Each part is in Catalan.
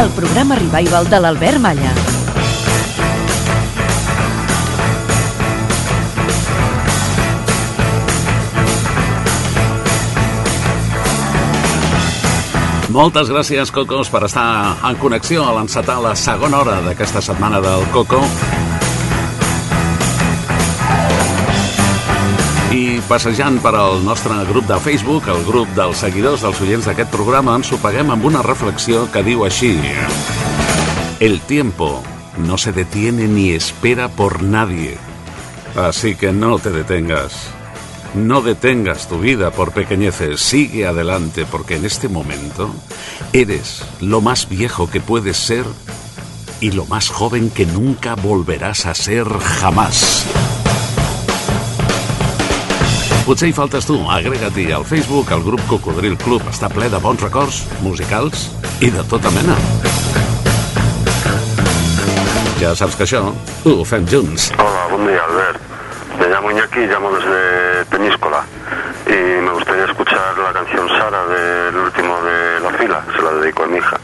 El programa revival de l'Albert Malla. Moltes gràcies, Cocos, per estar en connexió a l'encetar la segona hora d'aquesta setmana del Coco. I passejant per al nostre grup de Facebook, el grup dels seguidors dels oients d'aquest programa, ens ho paguem amb una reflexió que diu així. El tiempo no se detiene ni espera por nadie. Así que no te detengas. No detengas tu vida por pequeñeces, sigue adelante porque en este momento eres lo más viejo que puedes ser y lo más joven que nunca volverás a ser jamás. Potser hi faltes tu, agrega-t'hi al Facebook, el grup Cocodril Club està ple de bons records musicals i de tota mena. Ja saps que això ho fem junts. Hola, buen día, Albert. Me llamo Iñaki, llamo desde Peñíscola y me gustaría escuchar la canción Sara del último de la fila, se la dedico a mi hija.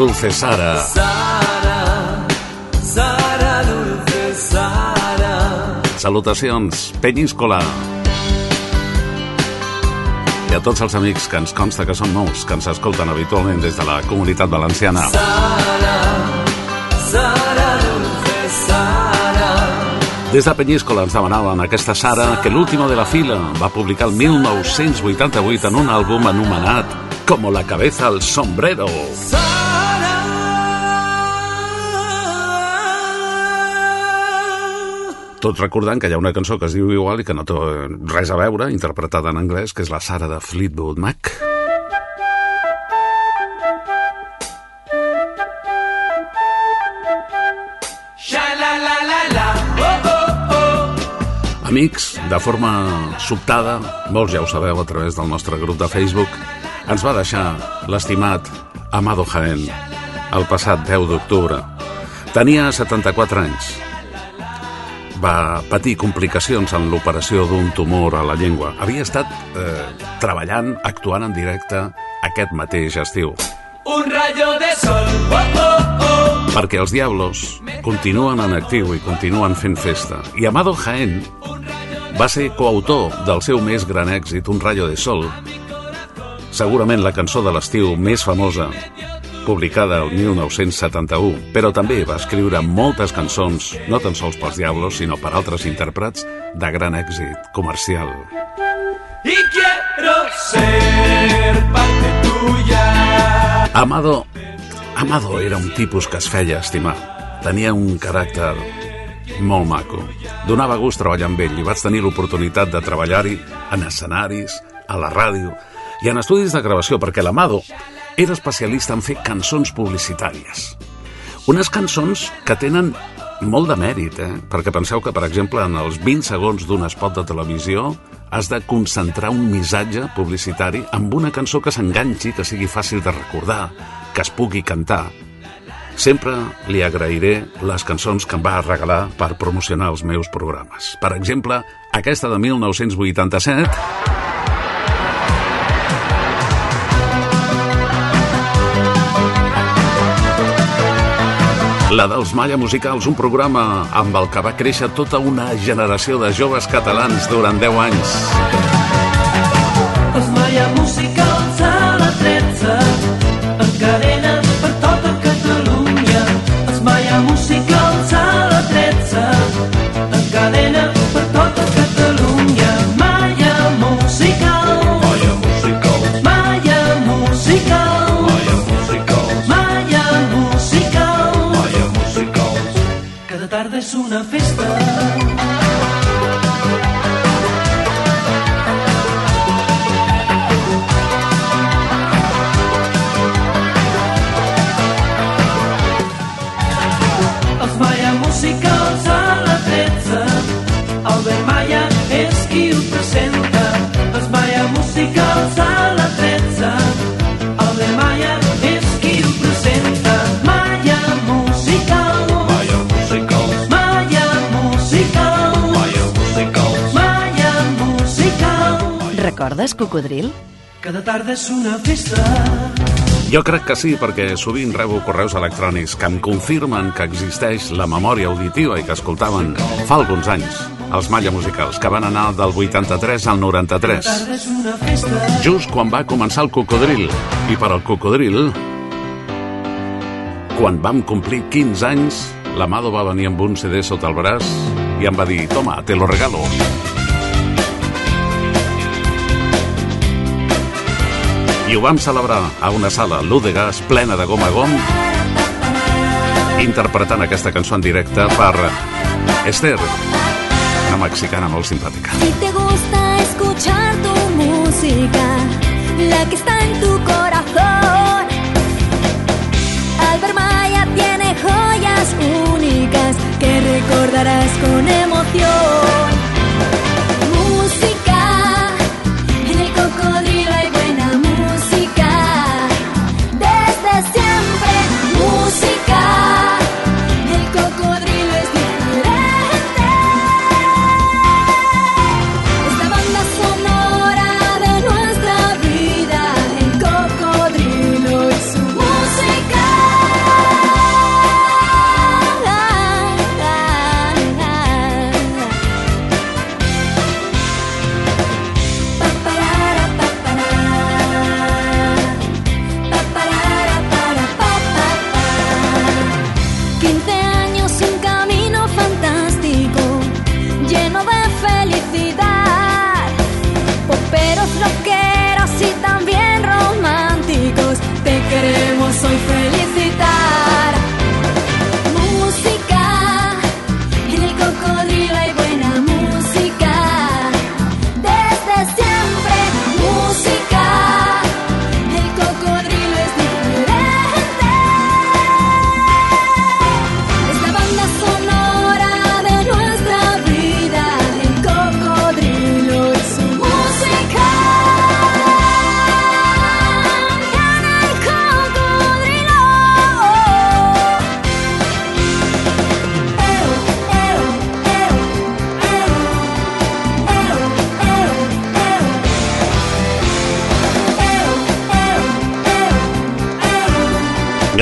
Dulce Sara. Sara, Sara dulce, Sara. Salutacions, Penyíscola. I a tots els amics que ens consta que són nous, que ens escolten habitualment des de la comunitat valenciana. Sara, Sara dulce. Des de Penyíscola ens demanaven aquesta Sara que l'último de la fila va publicar el 1988 en un àlbum anomenat Como la cabeza al sombrero. Tot recordant que hi ha una cançó que es diu igual i que no té res a veure, interpretada en anglès, que és la Sara de Fleetwood Mac. Amics, de forma sobtada, molts ja ho sabeu a través del nostre grup de Facebook, ens va deixar l'estimat Amado Jaén el passat 10 d'octubre. Tenia 74 anys. Va patir complicacions en l'operació d'un tumor a la llengua. Havia estat eh, treballant, actuant en directe aquest mateix estiu. Un rayo de sol, oh, oh, oh. Perquè els Diablos continuen en actiu i continuen fent festa. I Amado Jaén va ser coautor del seu més gran èxit, Un rayo de sol, segurament la cançó de l'estiu més famosa, publicada el 1971, però també va escriure moltes cançons, no tan sols pels Diablos, sinó per altres intèrprets de gran èxit comercial. Y quiero ser parte tuya. Amado, Amado era un tipus que es feia estimar. Tenia un caràcter molt maco. Donava gust treballar amb ell i vaig tenir l'oportunitat de treballar-hi en escenaris, a la ràdio i en estudis de gravació, perquè l'Amado era especialista en fer cançons publicitàries. Unes cançons que tenen molt de mèrit, eh? perquè penseu que, per exemple, en els 20 segons d'un spot de televisió has de concentrar un missatge publicitari amb una cançó que s'enganxi, que sigui fàcil de recordar, que es pugui cantar. Sempre li agrairé les cançons que em va regalar per promocionar els meus programes. Per exemple, aquesta de 1987... La dels Malla Musicals, un programa amb el que va créixer tota una generació de joves catalans durant 10 anys. Els Malla Musicals a la 13 en cadena Cocodril? Cada tarda és una festa. Jo crec que sí, perquè sovint rebo correus electrònics que em confirmen que existeix la memòria auditiva i que escoltaven fa alguns anys els Malla Musicals, que van anar del 83 al 93, Tarda és una festa. just quan va començar el cocodril. I per al cocodril, quan vam complir 15 anys, l'Amado va venir amb un CD sota el braç i em va dir, toma, te lo regalo. I ho vam celebrar a una sala l'U de gas plena de gom a gom interpretant aquesta cançó en directe per Esther, una mexicana molt simpàtica. Si te gusta escuchar tu música, la que está en tu corazón, Albert Maya tiene joyas únicas que recordarás con emoción.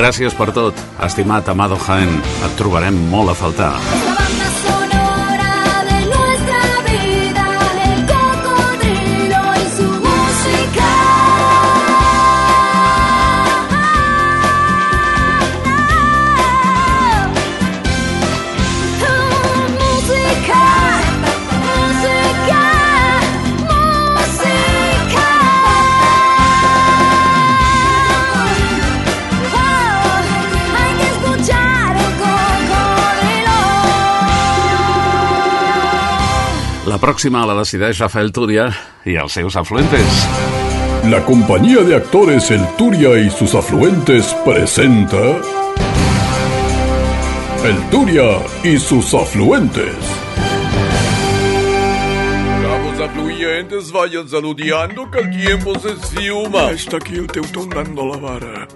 Gràcies per tot, estimat Amado Jaén. Et trobarem molt a faltar. La pròxima la decideix Rafael Túria i els seus afluentes. La compañía de actores El Turia y sus afluentes presenta El Turia y sus afluentes. Cabos afluentes, vayan saludando que el tiempo se esfuma. Está aquí el teutón dando la vara.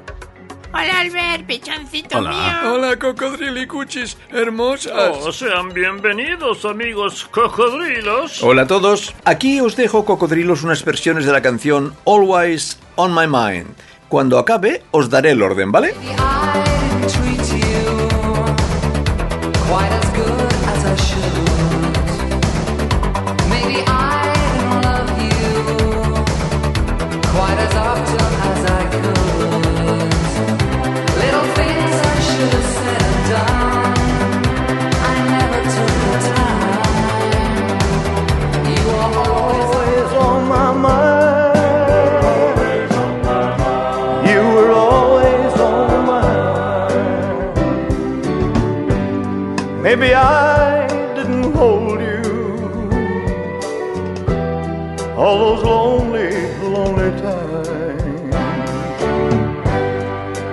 Hola Albert, pechoncito Hola. mío. Hola, cocodrilicuchis, hermosas. Oh, sean bienvenidos, amigos cocodrilos. Hola a todos, aquí os dejo cocodrilos unas versiones de la canción Always on My Mind. Cuando acabe os daré el orden, ¿vale?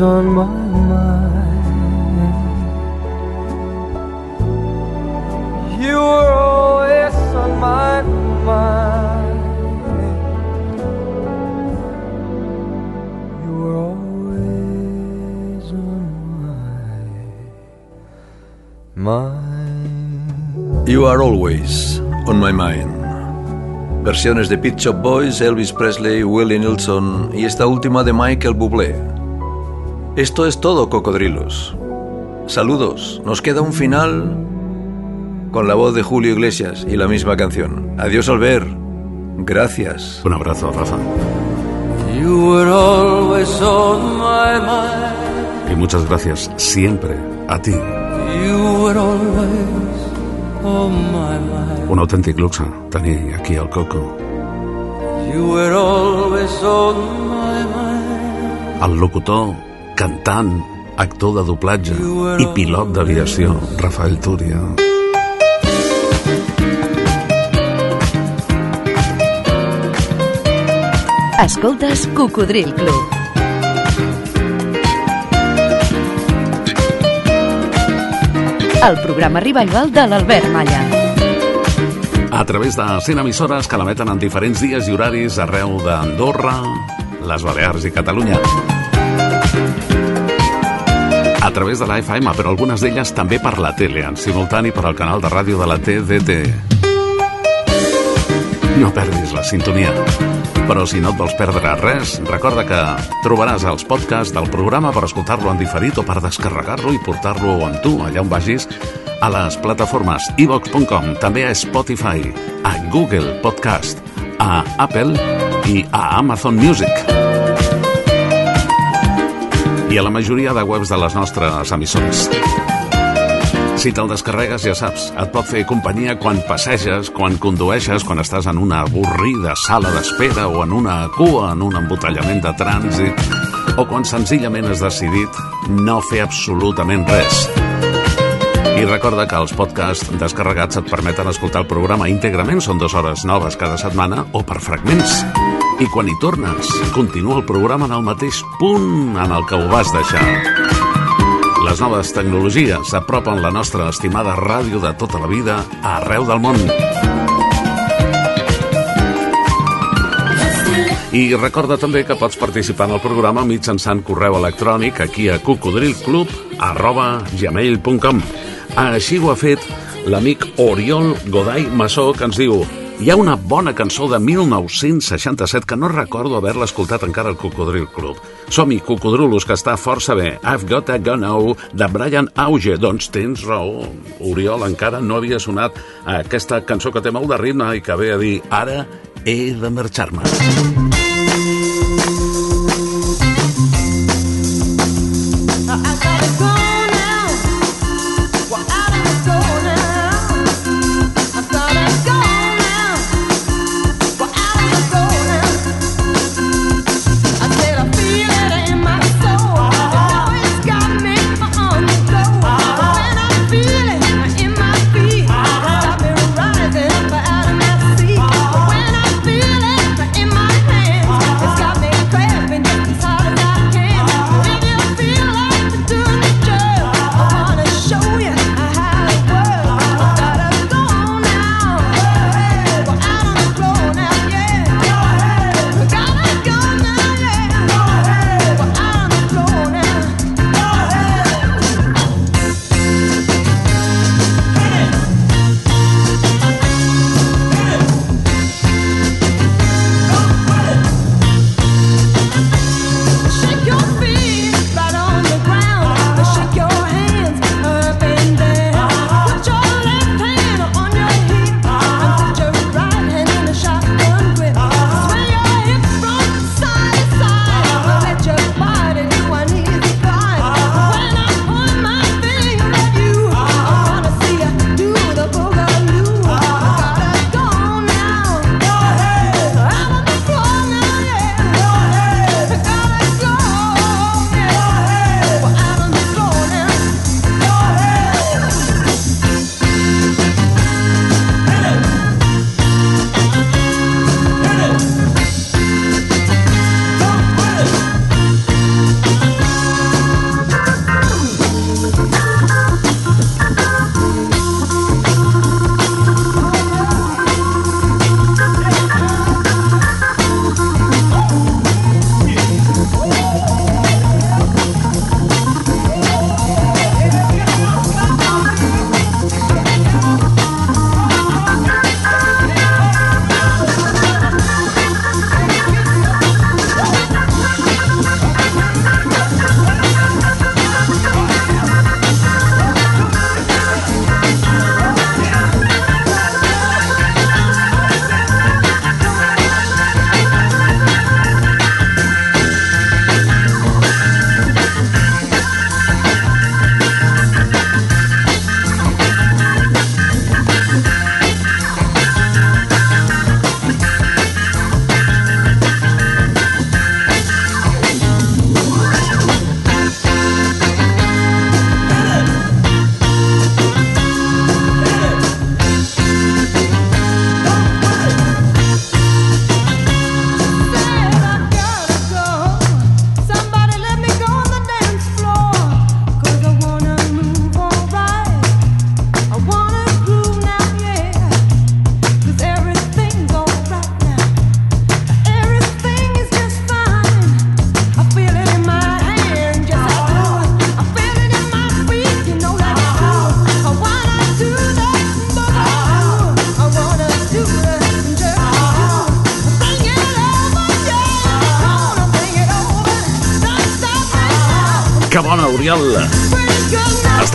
On my mind. You're always on my mind. You're always on my mind. You are always on my mind. Versiones de Pet Shop Boys, Elvis Presley, Willie Nelson y esta última de Michael Bublé. Esto es todo, cocodrilos. Saludos. Nos queda un final con la voz de Julio Iglesias y la misma canción. Adiós, Albert. Gracias. Un abrazo, Rafa. You were always on my mind. Y muchas gracias siempre a ti. You were always on my mind. Un autèntic luxe tenir aquí al Coco. You were always on my mind. El locutor, cantant, actor de doblatge i pilot d'aviació, Rafael Túria. Escoltes Cocodril Club. el programa revival de l'Albert Malla. A través de 100 emissores que l'emeten en diferents dies i horaris arreu d'Andorra, les Balears i Catalunya. A través de la FM, però algunes d'elles també per la tele, en simultani per al canal de ràdio de la TDT. No perdis la sintonia. Però si no et vols perdre res, recorda que trobaràs els podcasts del programa per escoltar-lo en diferit o per descarregar-lo i portar-lo amb tu, allà on vagis, a les plataformes ivox.com, també a Spotify, a Google Podcast, a Apple i a Amazon Music. I a la majoria de webs de les nostres emissores. Si te'l descarregues, ja saps, et pot fer companyia quan passeges, quan condueixes, quan estàs en una avorrida sala d'espera o en una cua, en un embotellament de trànsit, o quan senzillament has decidit no fer absolutament res. I recorda que els podcasts descarregats et permeten escoltar el programa íntegrament, són dues hores noves cada setmana o per fragments. I quan hi tornes, continua el programa en el mateix punt en el que ho vas deixar. Les noves tecnologies s'apropen la nostra estimada ràdio de tota la vida arreu del món. I recorda també que pots participar en el programa mitjançant correu electrònic aquí a cocodrilclub arroba gmail.com Així ho ha fet l'amic Oriol Godai Massó que ens diu hi ha una bona cançó de 1967 que no recordo haver-la escoltat encara al Cocodril Club. Som-hi, Cocodrulos, que està força bé. I've Got a Gun Now, de Brian Auge. Doncs tens raó, Oriol, encara no havia sonat aquesta cançó que té molt de ritme i que ve a dir ara he de marxar-me.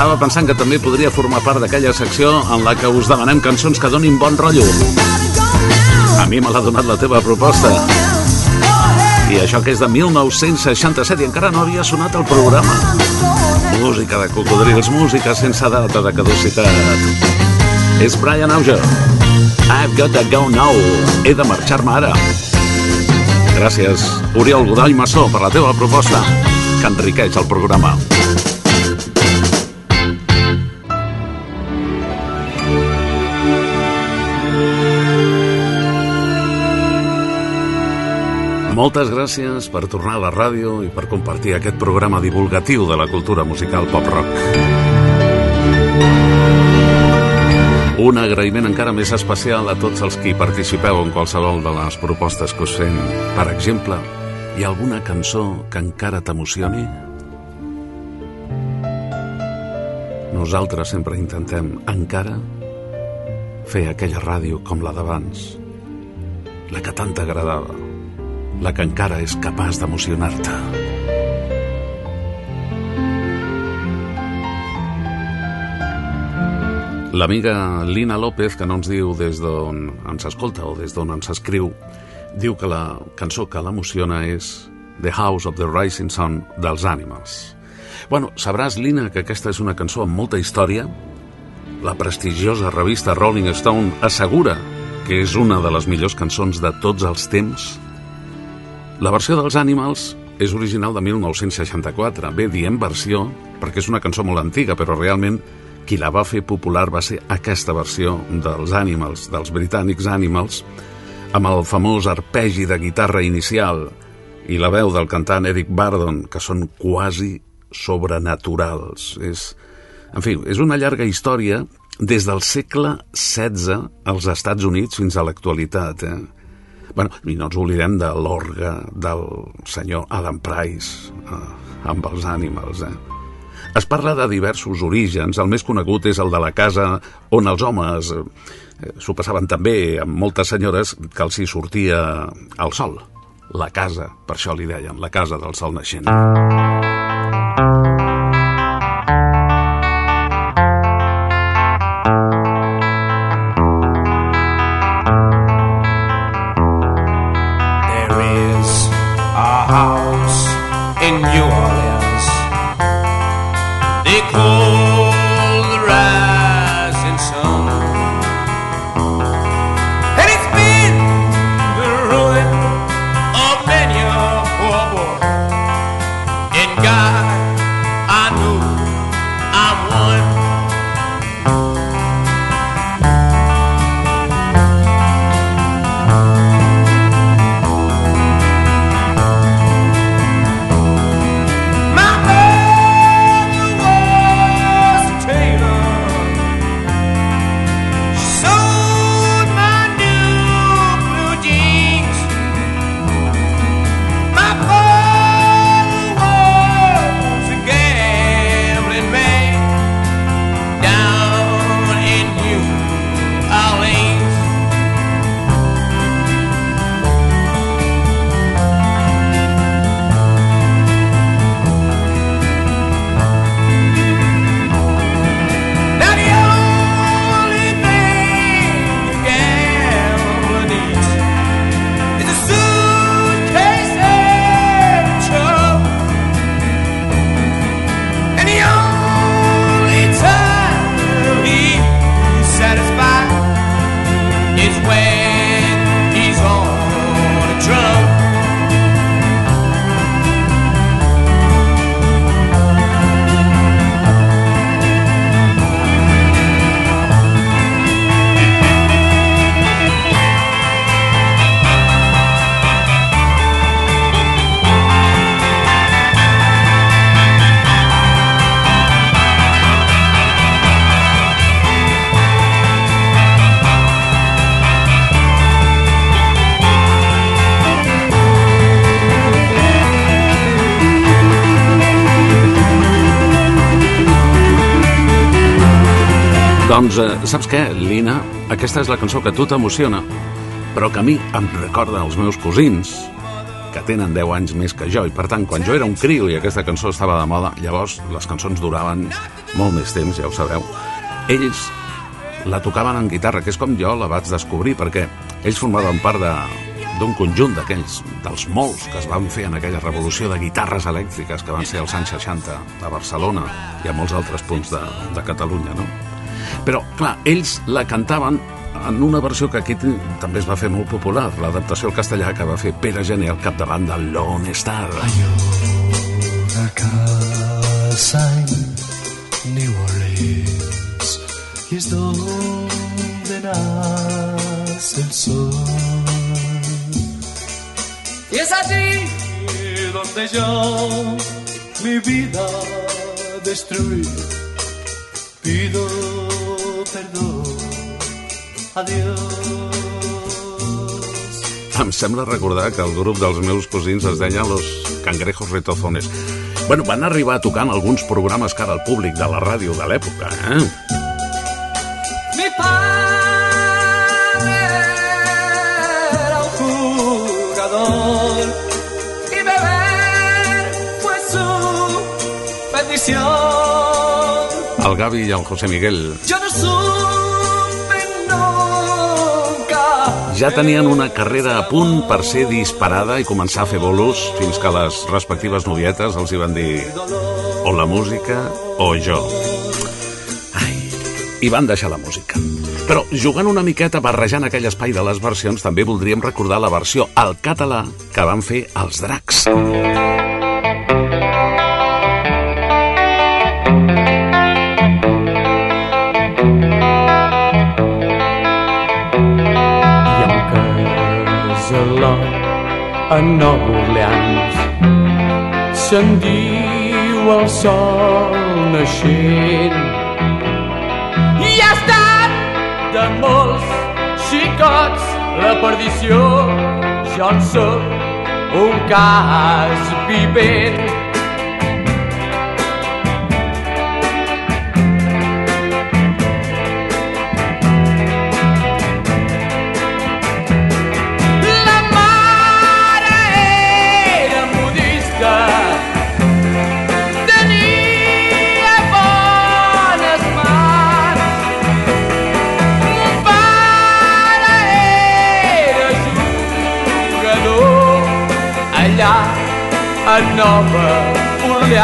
Estava pensant que també podria formar part d'aquella secció en la que us demanem cançons que donin bon rotllo. A mi me l'ha donat la teva proposta. I això que és de 1967 i encara no havia sonat el programa. Música de cocodrils, música sense data de caducitat. És Brian Auger. I've got to go now. He de marxar-me ara. Gràcies, Oriol Godall Massó, per la teva proposta, que enriqueix el programa. Moltes gràcies per tornar a la ràdio i per compartir aquest programa divulgatiu de la cultura musical pop-rock. Un agraïment encara més especial a tots els que hi participeu en qualsevol de les propostes que us fem. Per exemple, hi ha alguna cançó que encara t'emocioni? Nosaltres sempre intentem, encara, fer aquella ràdio com la d'abans, la que tant t'agradava, la que encara és capaç d'emocionar-te. L'amiga Lina López, que no ens diu des d'on ens escolta o des d'on ens escriu, diu que la cançó que l'emociona és The House of the Rising Sun dels Animals. Bueno, sabràs, Lina, que aquesta és una cançó amb molta història. La prestigiosa revista Rolling Stone assegura que és una de les millors cançons de tots els temps. La versió dels Animals és original de 1964. Bé, diem versió perquè és una cançó molt antiga, però realment qui la va fer popular va ser aquesta versió dels Animals, dels britànics Animals, amb el famós arpegi de guitarra inicial i la veu del cantant Eric Bardon, que són quasi sobrenaturals. És, en fi, és una llarga història des del segle XVI als Estats Units fins a l'actualitat. Eh? Bueno, I no ens oblidem de l'orga del senyor Adam Price eh, amb els Animals. Eh? Es parla de diversos orígens. El més conegut és el de la casa on els homes eh, s'ho passaven també amb moltes senyores que els hi sortia el sol. La casa, per això li deien, la casa del sol naixent. There Doncs, eh, saps què, Lina? Aquesta és la cançó que a tu t'emociona, però que a mi em recorda els meus cosins, que tenen 10 anys més que jo, i per tant, quan jo era un criu i aquesta cançó estava de moda, llavors les cançons duraven molt més temps, ja ho sabeu, ells la tocaven en guitarra, que és com jo la vaig descobrir, perquè ells formaven part de, d'un conjunt d'aquells, dels molts que es van fer en aquella revolució de guitarres elèctriques que van ser als anys 60 a Barcelona i a molts altres punts de, de Catalunya, no? Però, clar, ells la cantaven en una versió que aquí també es va fer molt popular, l'adaptació al castellà que va fer Pere Gené al capdavant del Lone Star. Una casa en New Orleans y es donde nace el sol. Y es allí donde yo mi vida destruí. Pido perdón. Adiós. Em sembla recordar que el grup dels meus cosins es deia Los Cangrejos Retozones. Bueno, van arribar a tocar en alguns programes cara al públic de la ràdio de l'època, eh? Mi padre era un jugador y beber fue su bendición. El Gavi i el José Miguel Yo no supe nunca. ja tenien una carrera a punt per ser disparada i començar a fer bolos fins que les respectives novietes els hi van dir o la música o jo. Ai, i van deixar la música. Però jugant una miqueta, barrejant aquell espai de les versions, també voldríem recordar la versió al català que van fer els dracs. A Nova Orleans se'n diu el sol naixent. I ha estat de molts xicots la perdició. Jo en soc un cas vivent manobra por lhe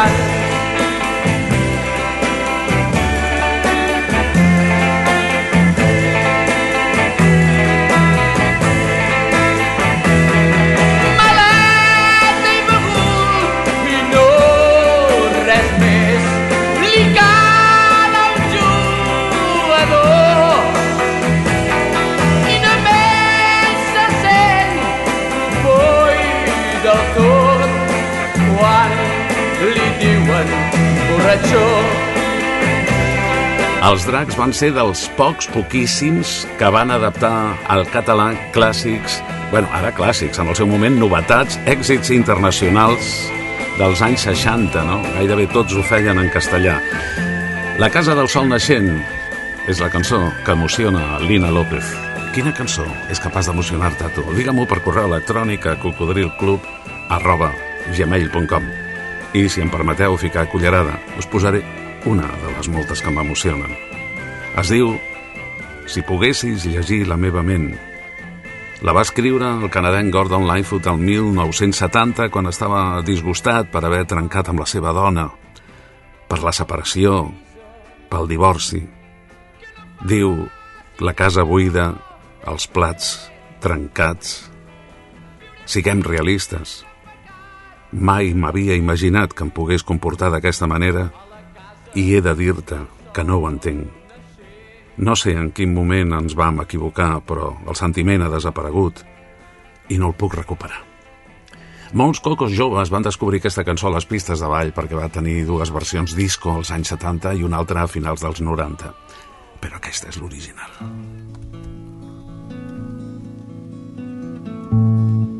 borratxó Els dracs van ser dels pocs, poquíssims, que van adaptar al català clàssics, bueno, ara clàssics, en el seu moment novetats, èxits internacionals dels anys 60, no? Gairebé tots ho feien en castellà. La Casa del Sol Naixent és la cançó que emociona Lina López. Quina cançó és capaç d'emocionar-te tu? Digue-m'ho per correu electrònic a cocodrilclub arroba gmail.com i si em permeteu ficar cullerada, us posaré una de les moltes que m'emocionen. Es diu Si poguessis llegir la meva ment. La va escriure el canadenc Gordon Lightfoot el 1970 quan estava disgustat per haver trencat amb la seva dona, per la separació, pel divorci. Diu la casa buida, els plats trencats. Siguem realistes. Mai m'havia imaginat que em pogués comportar d'aquesta manera i he de dir-te que no ho entenc. No sé en quin moment ens vam equivocar, però el sentiment ha desaparegut i no el puc recuperar. Molts cocos joves van descobrir aquesta cançó a les pistes de ball perquè va tenir dues versions disco als anys 70 i una altra a finals dels 90. Però aquesta és l'original. If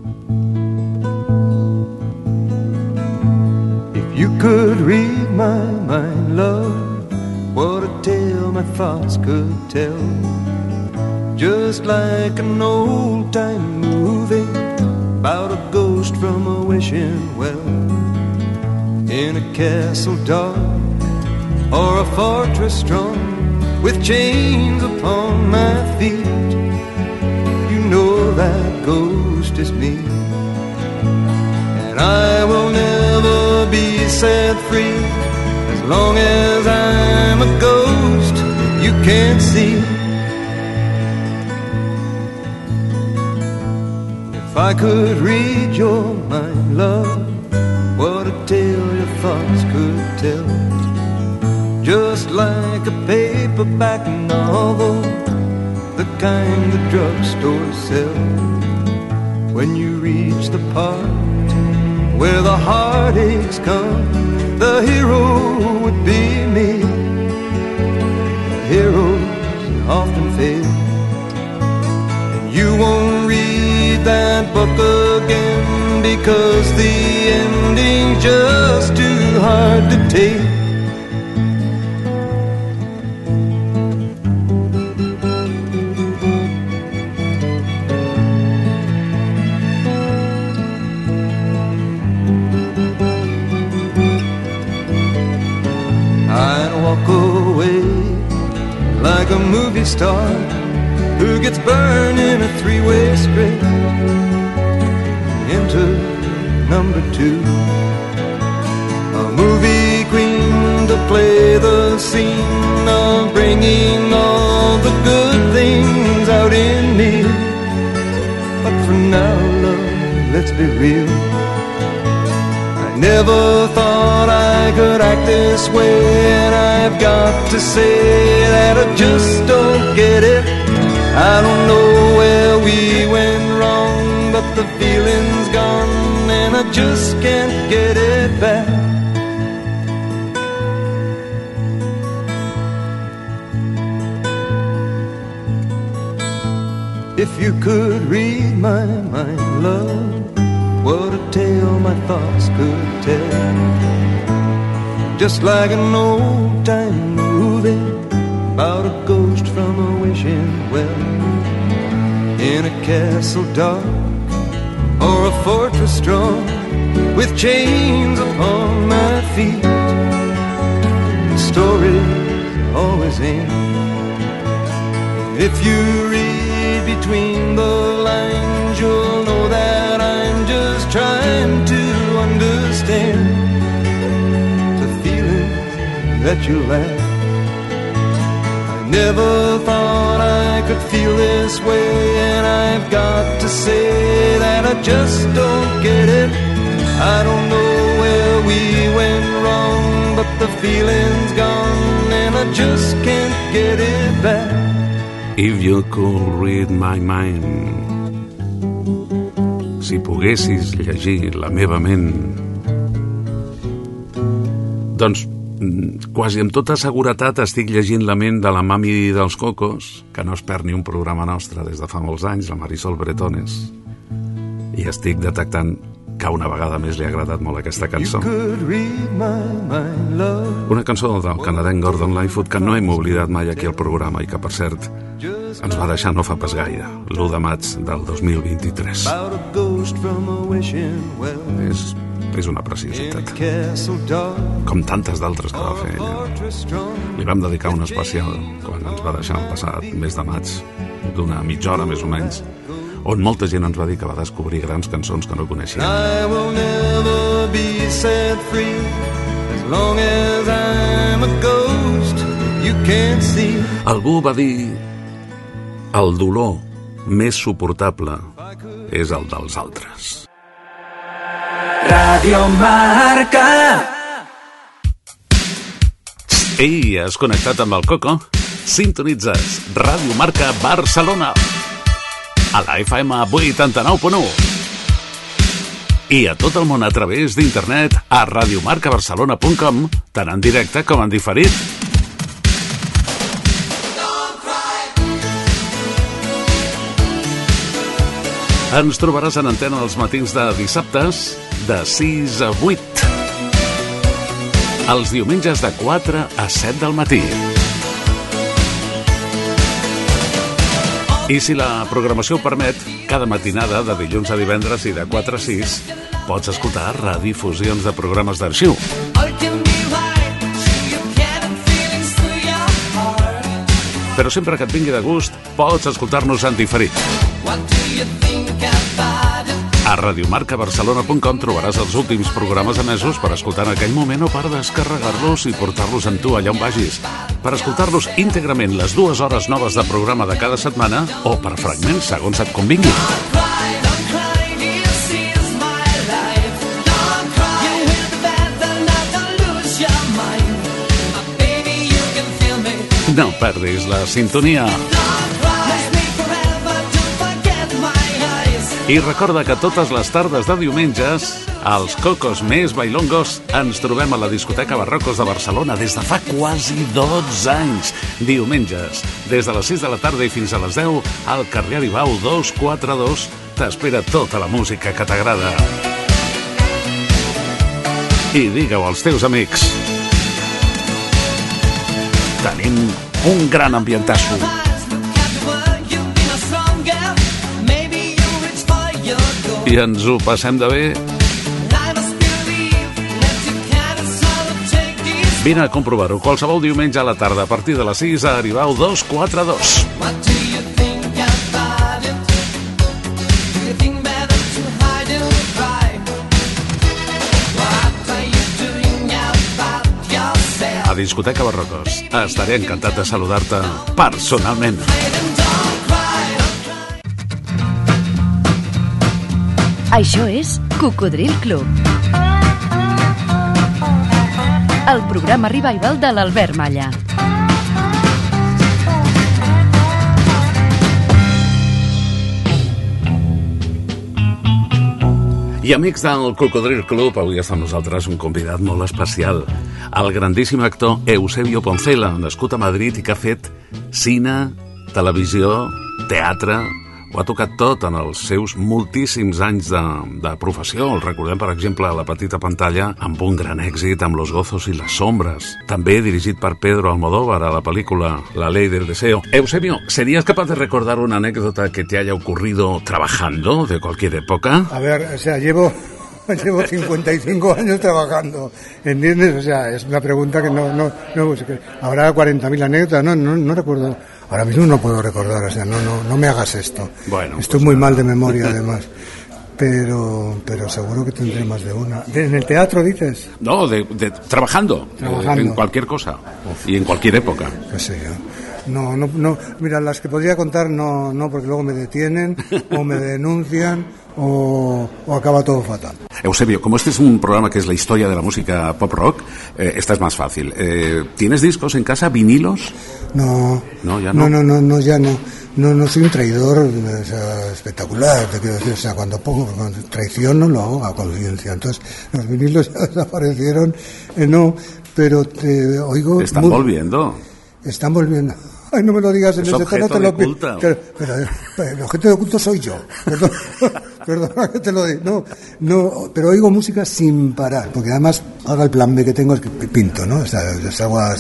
you could read my mind, love, what a tale my thoughts could tell. Just like an old time movie about a ghost from a wishing well in a castle dark or a fortress strong with chains upon my feet. You know that ghost is me, and I will never be set free as long as I'm a ghost you can't see. If I could read your mind, love, what a tale your thoughts could tell. Just like a paperback novel, the kind the drugstore sells. When you reach the part where the heartaches come, the hero would be me. The heroes often fail, and you won't read that book again because the ending's just too hard to take. Star who gets burned in a three-way script into number two. A movie queen to play the scene of bringing all the good things out in me. But for now, love, let's be real. Never thought I could act this way, and I've got to say that I just don't get it. I don't know where we went wrong, but the feeling's gone, and I just can't get it back. If you could read my mind, love, what a tale my thoughts could Just like an old time movie about a ghost from a wishing well in a castle dark or a fortress strong with chains upon my feet. The stories always end. If you read between the understand the feeling that you left. I never thought I could feel this way, and I've got to say that I just don't get it. I don't know where we went wrong, but the feeling's gone, and I just can't get it back. If you could read my mind. Si poguessis llegir la meva ment. Doncs mm, quasi amb tota seguretat estic llegint la ment de la mami dels cocos, que no es perd ni un programa nostre des de fa molts anys, la Marisol Bretones. I estic detectant que una vegada més li ha agradat molt aquesta cançó. Una cançó del canadenc Gordon Lightfoot que no hem oblidat mai aquí al programa i que, per cert, ens va deixar no fa pas gaire, l'1 de maig del 2023. About a ghost from a wishing well És, és una preciositat, com tantes d'altres que va fer ella. Li vam dedicar un especial quan ens va deixar el passat mes de maig, d'una mitja hora més o menys, on molta gent ens va dir que va descobrir grans cançons que no coneixia. I will never be set free as long as I'm a ghost you can't see. Algú va dir el dolor més suportable és el dels altres. Radio Marca. Ei, has connectat amb el Coco? Sintonitzes Ràdio Marca Barcelona a la FM 89.1 i a tot el món a través d'internet a radiomarcabarcelona.com tant en directe com en diferit. Ens trobaràs en antena els matins de dissabtes de 6 a 8. Els diumenges de 4 a 7 del matí. I si la programació ho permet, cada matinada de dilluns a divendres i de 4 a 6 pots escoltar redifusions de programes d'arxiu. Però sempre que et vingui de gust, pots escoltar-nos en diferit. A radiomarcabarcelona.com trobaràs els últims programes emesos per escoltar en aquell moment o per descarregar-los i portar-los amb tu allà on vagis. Per escoltar-los íntegrament les dues hores noves de programa de cada setmana o per fragments segons et convingui. No perdis la sintonia. I recorda que totes les tardes de diumenges, als Cocos més Bailongos, ens trobem a la discoteca Barrocos de Barcelona des de fa quasi 12 anys. Diumenges, des de les 6 de la tarda i fins a les 10, al carrer Aribau 242, t'espera tota la música que t'agrada. I digue-ho als teus amics. Tenim un gran ambientasso. I ens ho passem de bé. Vine a comprovar-ho qualsevol diumenge a la tarda a partir de les 6 a Aribau 242. Discoteca Barrocos. Estaré encantat de saludar-te personalment. Això és Cocodril Club. El programa revival de l'Albert Malla. I amics del Cocodril Club, avui està amb nosaltres un convidat molt especial, el grandíssim actor Eusebio Poncela, nascut a Madrid i que ha fet cine, televisió, teatre, ho ha tocat tot en els seus moltíssims anys de, de professió. El recordem, per exemple, a la petita pantalla amb un gran èxit amb Los gozos y las sombras. També dirigit per Pedro Almodóvar a la película La ley del deseo. Eusebio, ¿serías capaz de recordar una anécdota que te haya ocurrido trabajando de cualquier época? A ver, o sea, llevo, llevo 55 años trabajando, ¿entiendes? O sea, es una pregunta que no... no, no es que habrá 40.000 anécdotas, no, no, no recuerdo. Ahora mismo no puedo recordar, o sea, no, no, no me hagas esto. Bueno, Estoy muy mal de memoria, además. Pero, pero seguro que tendré más de una. ¿De- ¿En el teatro dices? No, de, de- trabajando, Trabajando. eh, en cualquier cosa y en cualquier época. qué sé yo. No, no, no. Mira, las que podría contar no, no, porque luego me detienen o me denuncian o, o acaba todo fatal. Eusebio, como este es un programa que es la historia de la música pop rock, eh, esta es más fácil. Eh, ¿Tienes discos en casa, vinilos? No, No, ya no. no, no, no, no, ya no. No, no soy un traidor o sea, espectacular, te quiero decir, o sea, cuando pongo cuando traiciono lo hago a conciencia. Entonces, los vinilos ya desaparecieron, eh, no, pero te oigo... Están muy- volviendo. Están volviendo. Ay, no me lo digas en Es ese tono, te de lo pero, el objeto de culto soy yo. Perdón- Perdona que te lo diga. No, no, pero oigo música sin parar, porque además ahora el plan B que tengo es que pinto, ¿no? O sea, salgo a,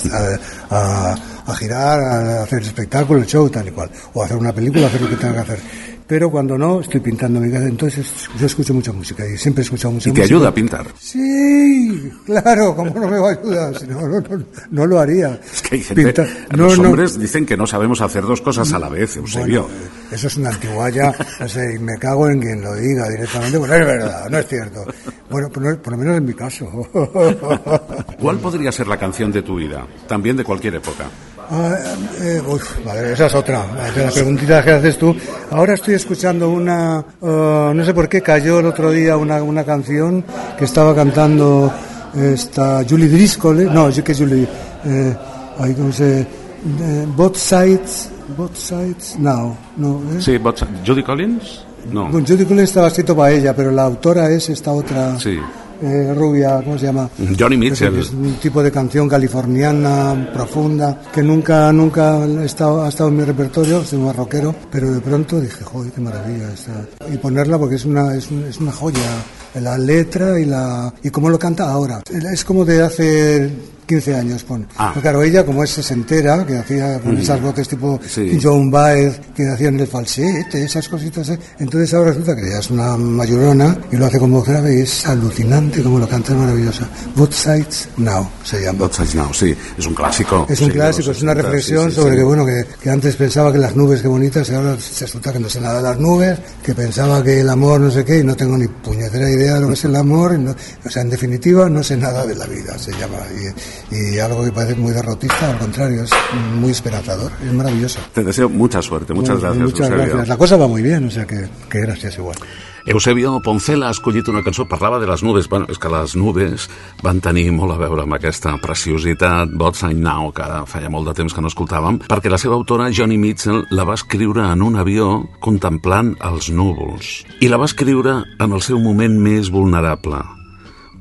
a- girar, a hacer espectáculos, show, tal y cual. O hacer una película, hacer lo que tenga que hacer. Pero cuando no, estoy pintando mi casa. Entonces, yo escucho mucha música y siempre he escuchado mucha Y te música. ayuda a pintar. Sí, claro, ¿cómo no me va a ayudar? Si no, no, no, no lo haría. Es que hay gente, Pintar- los hombres dicen que no sabemos hacer dos cosas a la vez, Eusebio. Bueno, eso es una antigualla, no sé, y me cago en quien lo diga directamente, pues es verdad, no es cierto. Bueno, por lo menos en mi caso. ¿Cuál podría ser la canción de tu vida? También de cualquier época. Ah, eh, uf, vale, esa es otra, de la preguntita que haces tú. Ahora estoy escuchando una, eh, no sé por qué cayó el otro día una, una canción que estaba cantando esta Julie Driscoll, ¿eh? no, yo que Julie, eh, ay, ¿cómo se, eh, Both Sides, Both Sides Now, no, ¿eh? Sí, but- Judy Collins? No. Bueno, Judy Collins estaba escrito para ella, pero la autora es esta otra Sí. Eh, rubia, ¿cómo se llama? Johnny Mitchell. Es un tipo de canción californiana, profunda, que nunca, nunca ha estado, ha estado en mi repertorio, soy un rockero, pero de pronto dije, joder, qué maravilla esta. Y ponerla porque es una, es, un- es una joya, la letra y la, y cómo lo canta ahora. Es como de hace 15 años. Pon. Ah. Pero claro, ella como es sesentera, que hacía con Mm. esas voces tipo Sí. Joan Baez, que hacían el falsete, esas cositas, ¿eh? entonces ahora resulta que ella es una mayorona y lo hace con voz grave y es alucinante como lo canta, es maravillosa. Both Sides Now se llama. Both Sides Now, sí, es un clásico. Es un Sí, clásico, es una 60, reflexión sí, sobre que bueno que, que antes pensaba que las nubes qué bonitas y ahora se resulta que no sé nada de las nubes, que pensaba que el amor no sé qué y no tengo ni puñetera idea de lo que es el amor, no- o sea, en definitiva no sé nada de la vida, se llama, y, y algo que parece muy derrotista, al contrario, es muy esperanzador, es maravilloso. Te deseo mucha suerte, muchas Bueno, gracias, Muchas Eusebio. gracias. La cosa va muy bien, o sea que, que gracias igual. Eusebio Poncela ha escollit una cançó, parlava de les nubes. Bueno, és que les nubes van tenir molt a veure amb aquesta preciositat, Both Sign Now, que feia molt de temps que no escoltàvem, perquè la seva autora, Johnny Mitchell, la va escriure en un avió contemplant els núvols. I la va escriure en el seu moment més vulnerable,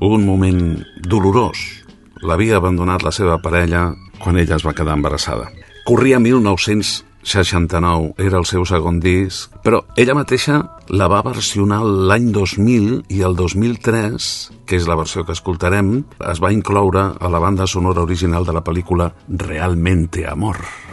un moment dolorós. L'havia abandonat la seva parella quan ella es va quedar embarassada. Corria 1969, era el seu segon disc, però ella mateixa la va versionar l'any 2000 i el 2003, que és la versió que escoltarem, es va incloure a la banda sonora original de la pel·lícula Realmente Amor.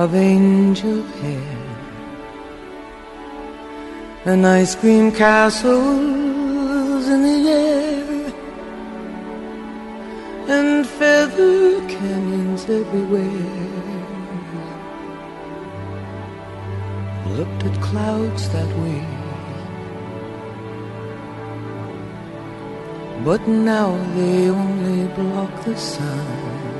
Of angel hair. And ice cream castles in the air. And feather canyons everywhere. Looked at clouds that way. But now they only block the sun.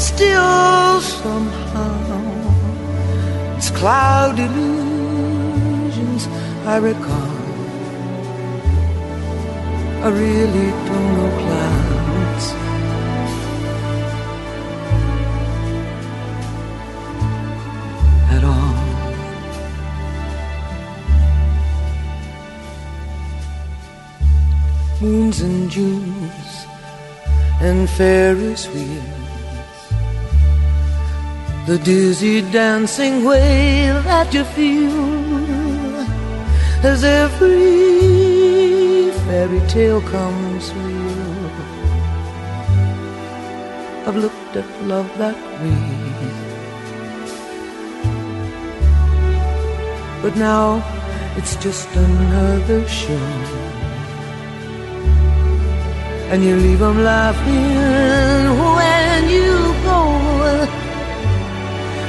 still somehow it's cloud illusions I recall. I really don't know clouds. At all. moons and Junes and Ferris wheels. The dizzy dancing way that you feel as every fairy tale comes real. I've looked at love that way. But now it's just another show and you leave them laughing when you go.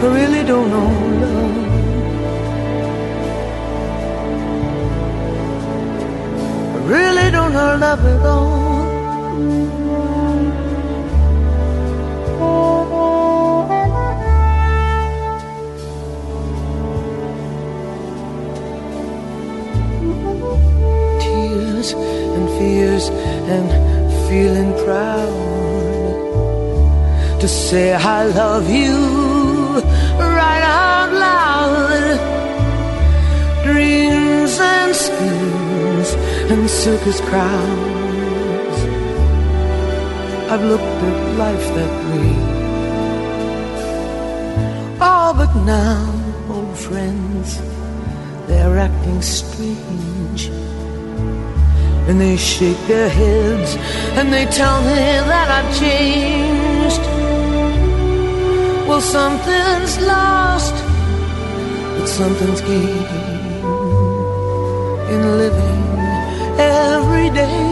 I really don't know love. I really don't know love at all. Tears and fears and feeling proud to say I love you Dreams and schemes and circus crowds. I've looked at life that way. Oh, but now, old friends, they're acting strange. And they shake their heads and they tell me that I've changed. Well, something's lost, something's gained in living every day.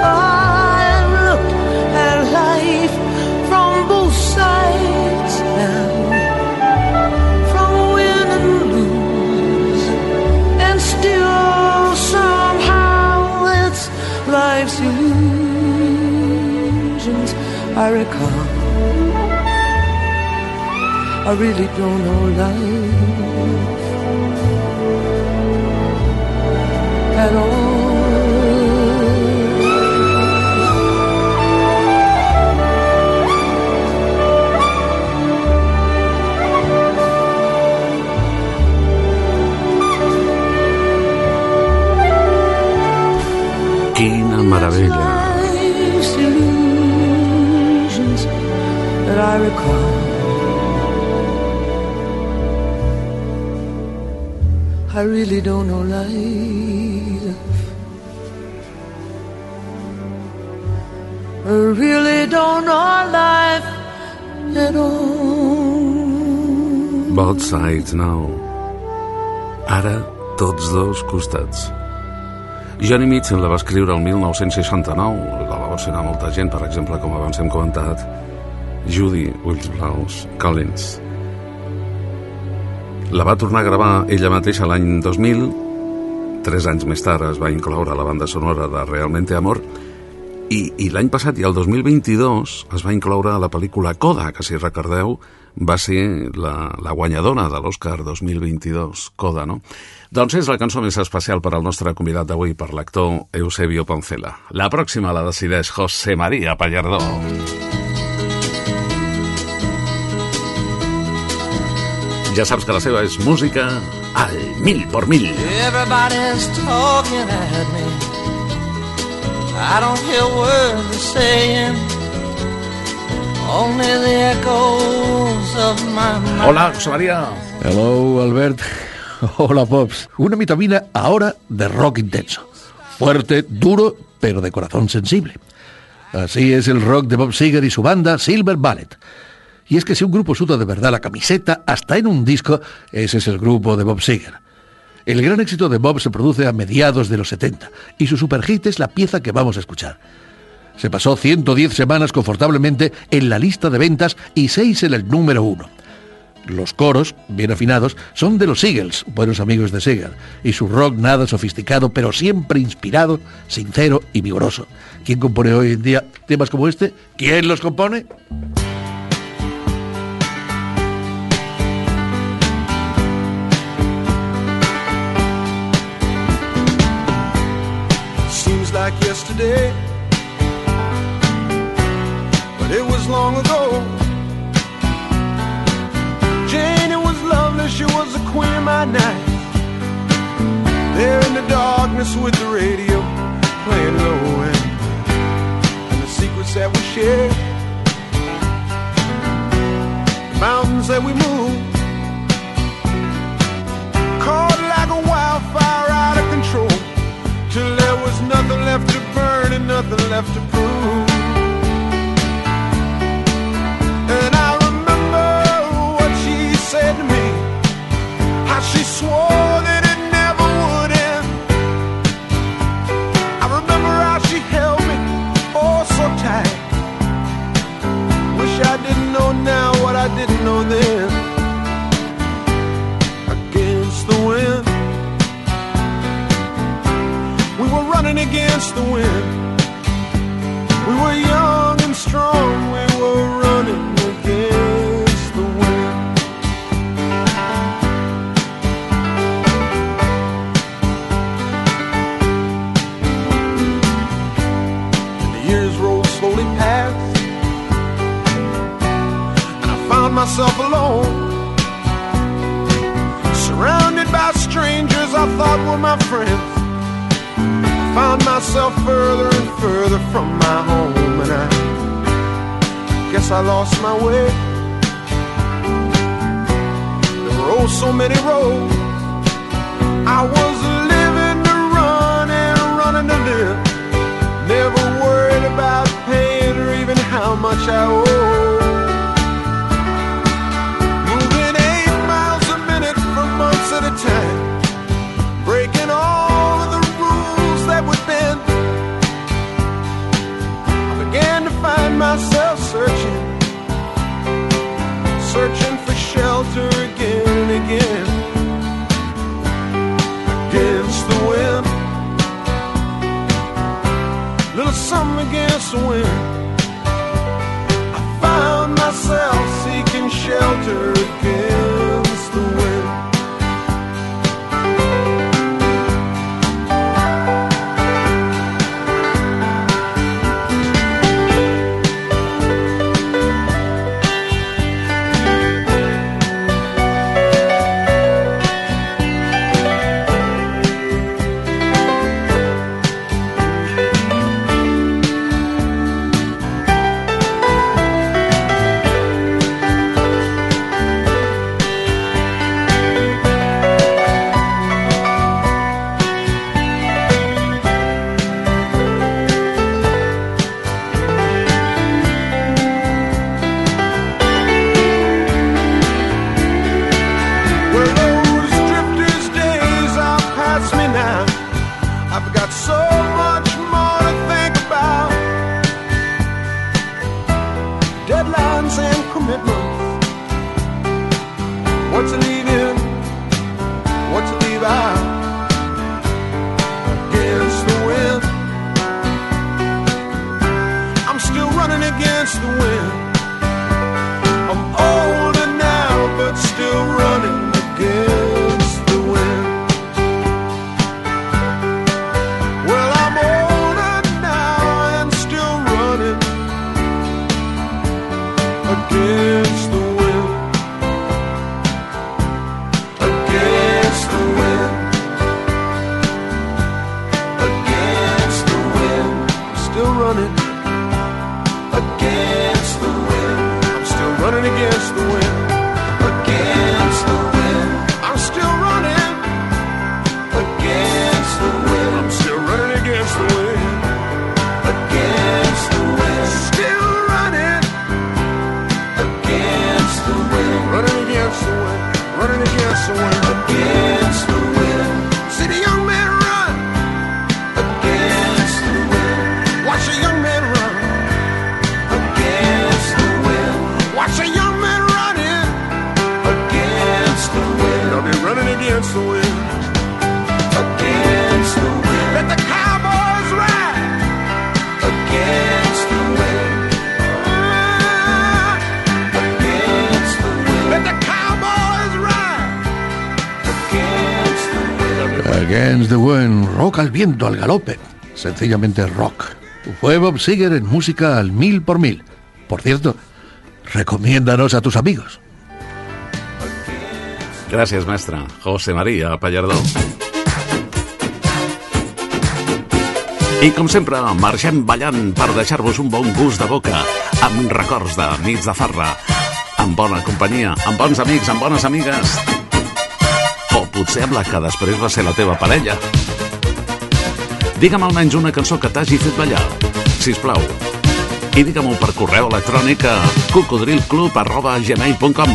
I looked at life from both sides now, from win and lose, and still somehow it's life's illusions I recall. I really don't know life at all. Quina meravella. That I recall. I really don't know life. I really don't know life at all. Both sides now. Ara, tots dos costats. Johnny Mitchell la va escriure el 1969. La va versionar molta gent, per exemple, com abans hem comentat, Judy Wills Blaus Collins. La va tornar a gravar ella mateixa l'any 2000. Tres anys més tard es va incloure la banda sonora de Realmente Amor i, i l'any passat, i el 2022, es va incloure a la pel·lícula Coda, que si recordeu va ser la, la guanyadora de l'Oscar 2022, Coda, no? Doncs és la cançó més especial per al nostre convidat d'avui, per l'actor Eusebio Poncela. La pròxima la decideix José María Pallardó. Ja saps que la seva és música al mil por mil. Everybody's talking at me. I don't hear words they're saying. Only the echoes of my mind. Hola, José María. Hello, Albert. Hola, Pops. Una vitamina ahora de rock intenso. Fuerte, duro, pero de corazón sensible. Así es el rock de Bob Seger y su banda Silver Ballet. Y es que si un grupo suda de verdad la camiseta, hasta en un disco, ese es el grupo de Bob Seger. El gran éxito de Bob se produce a mediados de los 70 y su superhit es la pieza que vamos a escuchar. Se pasó 110 semanas confortablemente en la lista de ventas y 6 en el número 1. Los coros, bien afinados, son de los Eagles, buenos amigos de Seger, y su rock nada sofisticado, pero siempre inspirado, sincero y vigoroso. ¿Quién compone hoy en día temas como este? ¿Quién los compone? Yesterday, but it was long ago. Jane, it was lovely, she was the queen of my night. There in the darkness with the radio playing low end, and the secrets that we shared, the mountains that we moved, caught like a wildfire out of control. Till there was nothing left to nothing left to prove. And I remember what she said to me, how she swore that it never would end. I remember how she held me oh so tight. Wish I didn't know now what I didn't know then. Against the wind. We were running against the wind. We were young and strong. Guess I lost my way. There were oh so many roads. I was living to run and running to live. Never worried about paying or even how much I owe. Against the Wind, rock al viento, al galope. Sencillamente rock. Fue Bob Seger en música al mil por mil. Por cierto, recomiéndanos a tus amigos. Gràcies, mestre. José María Pallardó. I com sempre, marxem ballant per deixar-vos un bon gust de boca, amb records de nits de farra, amb bona companyia, amb bons amics, amb bones amigues, potser amb la que després va ser la teva parella. Digue'm almenys una cançó que t'hagi fet ballar, sisplau. I digue-m'ho per correu electrònic a cocodrilclub.gmail.com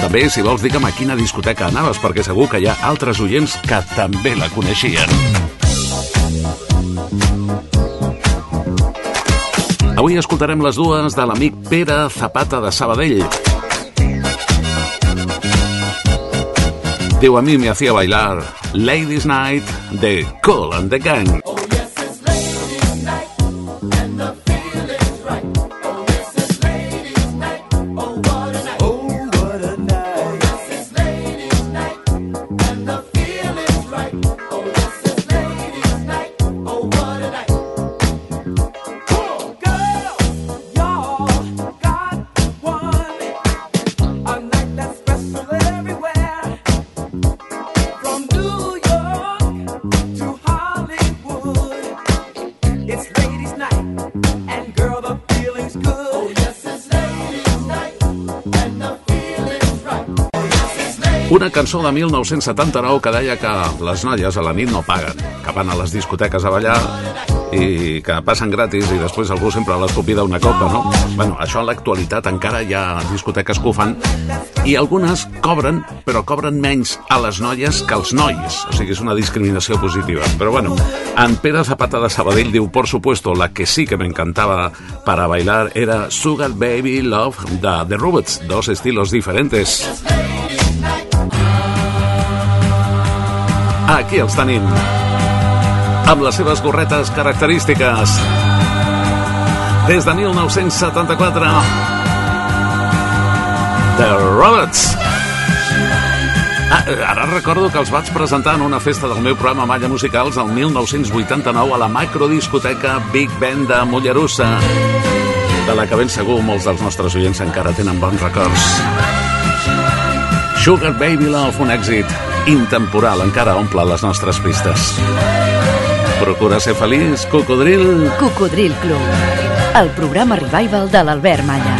També, si vols, digue'm a quina discoteca anaves, perquè segur que hi ha altres oients que també la coneixien. Avui escoltarem les dues de l'amic Pere Zapata de Sabadell. Diu, a mi me hacía bailar Ladies Night de Cool and the Gang. Cançó de 1979 que deia que les noies a la nit no paguen, que van a les discoteques a ballar i que passen gratis i després algú sempre les convida una copa, no? Bueno, això en l'actualitat encara hi ha discoteques que ho fan i algunes cobren, però cobren menys a les noies que als nois. O sigui, és una discriminació positiva. Però bueno, en Pere Zapata de Sabadell diu, por supuesto, la que sí que me encantaba para bailar era Sugar Baby Love de The Robots, dos estilos diferentes. Aquí els tenim amb les seves gorretes característiques. Des de 1974, The Robots. Ah, ara recordo que els vaig presentar en una festa del meu programa Malla Musicals el 1989 a la macrodiscoteca Big Ben de Mollerussa, de la que ben segur molts dels nostres oients encara tenen bons records. Sugar Baby Love, un èxit intemporal, encara omple les nostres pistes. Procura ser feliç, cocodril. Cocodril Club, el programa revival de l'Albert Malla.